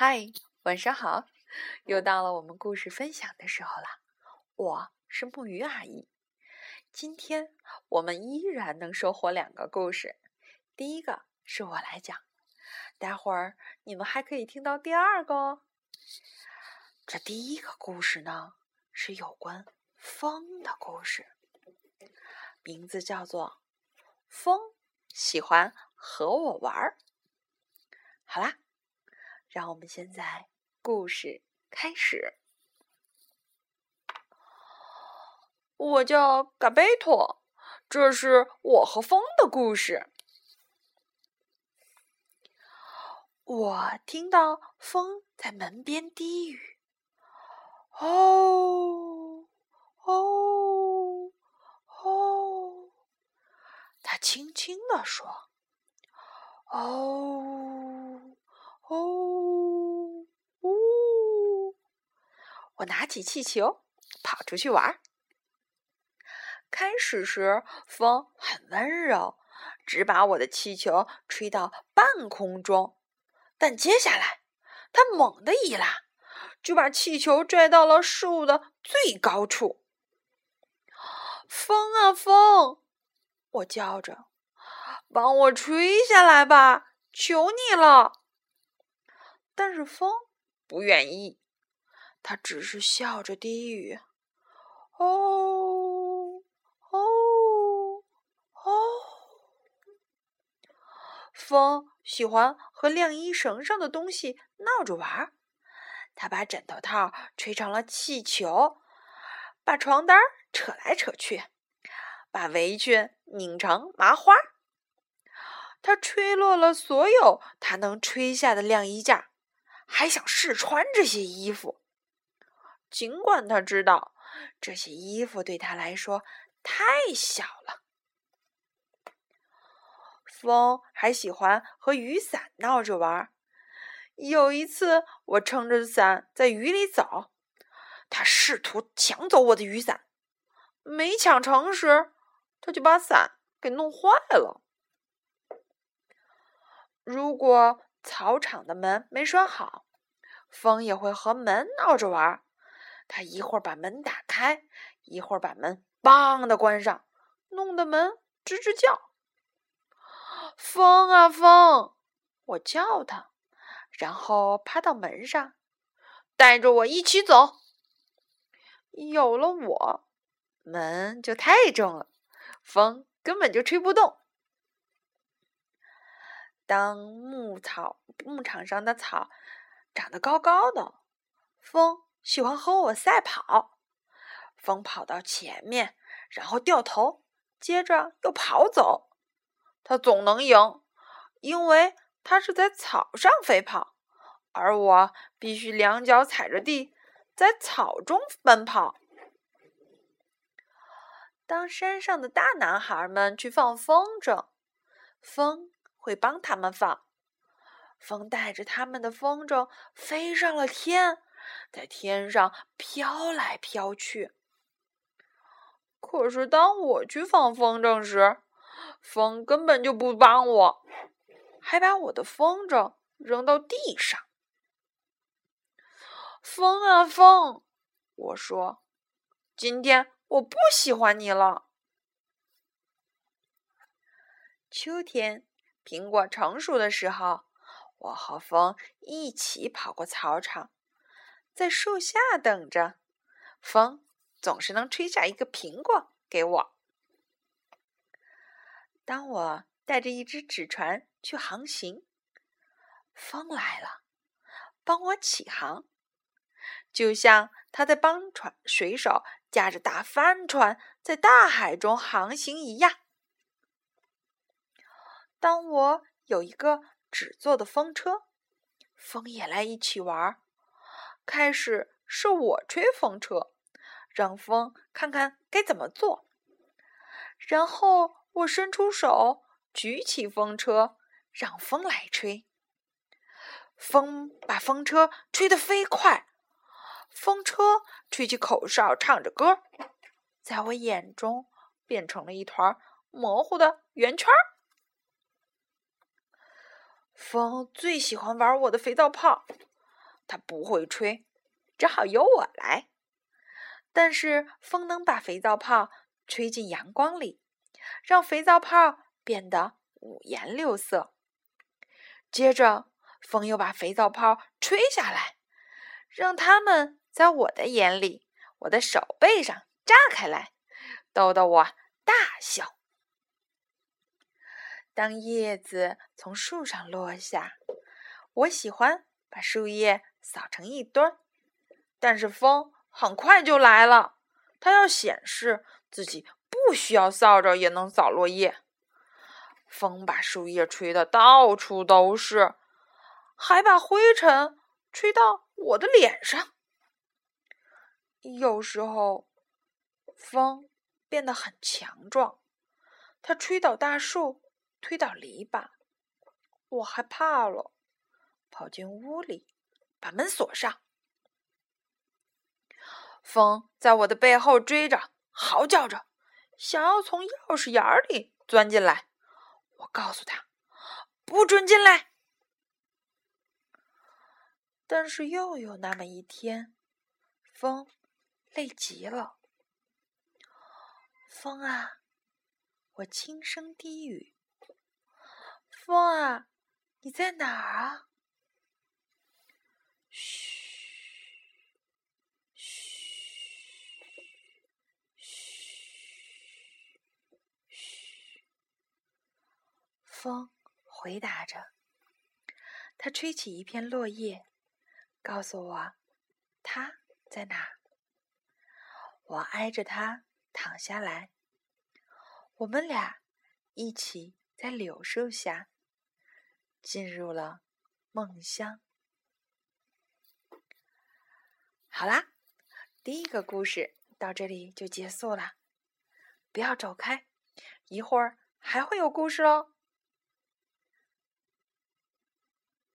嗨，晚上好！又到了我们故事分享的时候了。我是木鱼阿姨，今天我们依然能收获两个故事。第一个是我来讲，待会儿你们还可以听到第二个哦。这第一个故事呢，是有关风的故事，名字叫做《风喜欢和我玩儿》。好啦。让我们现在故事开始。我叫嘎贝托，这是我和风的故事。我听到风在门边低语：“哦，哦，哦。”他轻轻地说：“哦，哦。”我拿起气球，跑出去玩。开始时，风很温柔，只把我的气球吹到半空中。但接下来，它猛地一拉，就把气球拽到了树的最高处。风啊风！我叫着：“帮我吹下来吧，求你了！”但是风不愿意。他只是笑着低语：“哦，哦，哦。”风喜欢和晾衣绳上的东西闹着玩儿。他把枕头套吹成了气球，把床单扯来扯去，把围裙拧成麻花。他吹落了所有他能吹下的晾衣架，还想试穿这些衣服。尽管他知道这些衣服对他来说太小了，风还喜欢和雨伞闹着玩。有一次，我撑着伞在雨里走，他试图抢走我的雨伞，没抢成时，他就把伞给弄坏了。如果草场的门没拴好，风也会和门闹着玩。他一会儿把门打开，一会儿把门“梆”的关上，弄得门吱吱叫。风啊风，我叫他，然后趴到门上，带着我一起走。有了我，门就太重了，风根本就吹不动。当牧草牧场上的草长得高高的，风。喜欢和我赛跑，风跑到前面，然后掉头，接着又跑走。他总能赢，因为他是在草上飞跑，而我必须两脚踩着地，在草中奔跑。当山上的大男孩们去放风筝，风会帮他们放。风带着他们的风筝飞上了天。在天上飘来飘去。可是当我去放风筝时，风根本就不帮我，还把我的风筝扔到地上。风啊风，我说，今天我不喜欢你了。秋天，苹果成熟的时候，我和风一起跑过草场。在树下等着，风总是能吹下一个苹果给我。当我带着一只纸船去航行，风来了，帮我起航，就像他在帮船水手驾着大帆船在大海中航行一样。当我有一个纸做的风车，风也来一起玩儿。开始是我吹风车，让风看看该怎么做。然后我伸出手，举起风车，让风来吹。风把风车吹得飞快，风车吹起口哨，唱着歌，在我眼中变成了一团模糊的圆圈。风最喜欢玩我的肥皂泡。它不会吹，只好由我来。但是风能把肥皂泡吹进阳光里，让肥皂泡变得五颜六色。接着，风又把肥皂泡吹下来，让它们在我的眼里、我的手背上炸开来，逗得我大笑。当叶子从树上落下，我喜欢把树叶扫成一堆儿，但是风很快就来了，它要显示自己不需要扫帚也能扫落叶。风把树叶吹得到处都是，还把灰尘吹到我的脸上。有时候，风变得很强壮，它吹倒大树。推倒篱笆，我害怕了，跑进屋里，把门锁上。风在我的背后追着，嚎叫着，想要从钥匙眼里钻进来。我告诉他，不准进来。但是又有那么一天，风累极了。风啊，我轻声低语。风啊，你在哪儿啊？嘘，嘘，嘘，风回答着，它吹起一片落叶，告诉我它在哪。我挨着它躺下来，我们俩一起在柳树下。进入了梦乡。好啦，第一个故事到这里就结束了。不要走开，一会儿还会有故事哦。